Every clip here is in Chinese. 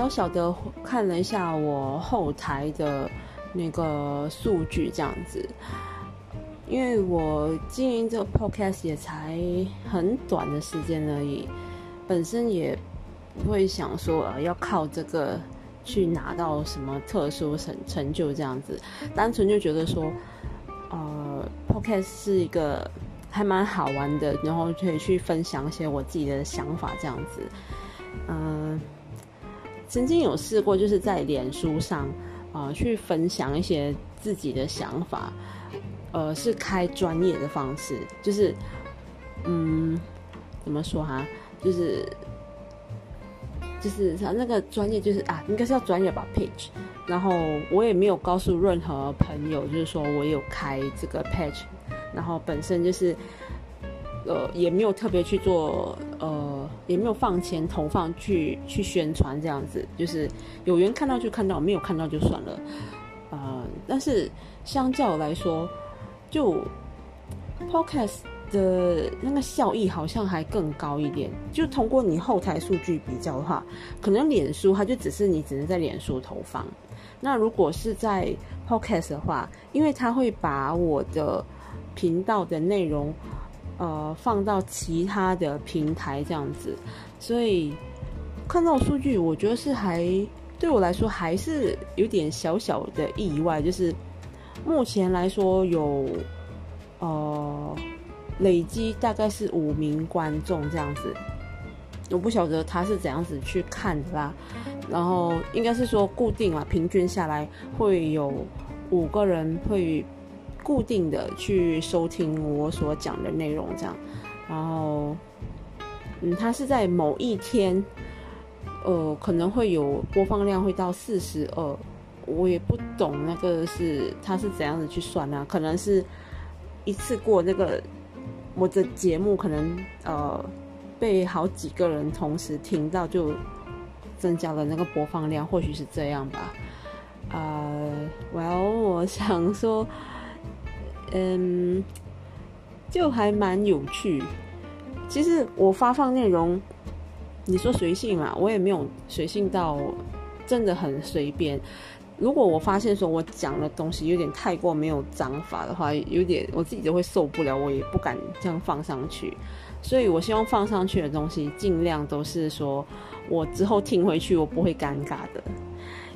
小小的看了一下我后台的那个数据，这样子。因为我经营这个 podcast 也才很短的时间而已，本身也不会想说呃要靠这个去拿到什么特殊成成就这样子，单纯就觉得说，呃，podcast 是一个还蛮好玩的，然后可以去分享一些我自己的想法这样子。嗯，曾经有试过就是在脸书上啊去分享一些自己的想法。呃，是开专业的方式，就是，嗯，怎么说哈？就是，就是他那个专业，就是啊，应该是要专业吧，page。然后我也没有告诉任何朋友，就是说我有开这个 page。然后本身就是，呃，也没有特别去做，呃，也没有放钱投放去去宣传这样子。就是有缘看到就看到，没有看到就算了。呃，但是相较来说，就 podcast 的那个效益好像还更高一点。就通过你后台数据比较的话，可能脸书它就只是你只能在脸书投放。那如果是在 podcast 的话，因为它会把我的频道的内容呃放到其他的平台这样子，所以看到数据，我觉得是还对我来说还是有点小小的意外，就是。目前来说有，呃，累积大概是五名观众这样子，我不晓得他是怎样子去看的啦。然后应该是说固定啊，平均下来会有五个人会固定的去收听我所讲的内容这样。然后，嗯，他是在某一天，呃，可能会有播放量会到四十二。我也不懂那个是他是怎样子去算呢？可能是一次过那个我的节目可能呃被好几个人同时听到，就增加了那个播放量，或许是这样吧。呃，Well，我想说，嗯，就还蛮有趣。其实我发放内容，你说随性嘛，我也没有随性到真的很随便。如果我发现说我讲的东西有点太过没有章法的话，有点我自己都会受不了，我也不敢这样放上去。所以我希望放上去的东西尽量都是说我之后听回去我不会尴尬的。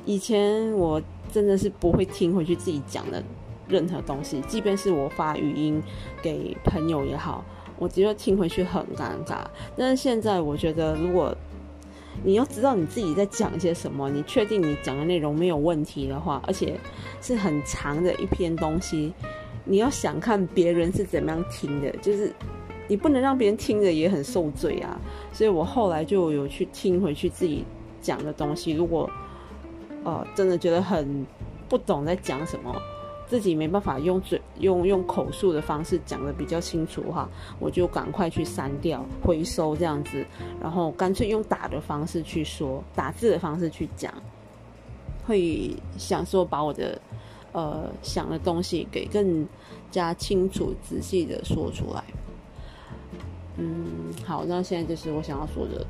以前我真的是不会听回去自己讲的任何东西，即便是我发语音给朋友也好，我觉得听回去很尴尬。但是现在我觉得如果你要知道你自己在讲些什么，你确定你讲的内容没有问题的话，而且是很长的一篇东西，你要想看别人是怎么样听的，就是你不能让别人听着也很受罪啊。所以我后来就有去听回去自己讲的东西，如果呃真的觉得很不懂在讲什么。自己没办法用嘴用用口述的方式讲的比较清楚哈，我就赶快去删掉回收这样子，然后干脆用打的方式去说，打字的方式去讲，会想说把我的呃想的东西给更加清楚仔细的说出来。嗯，好，那现在就是我想要说的。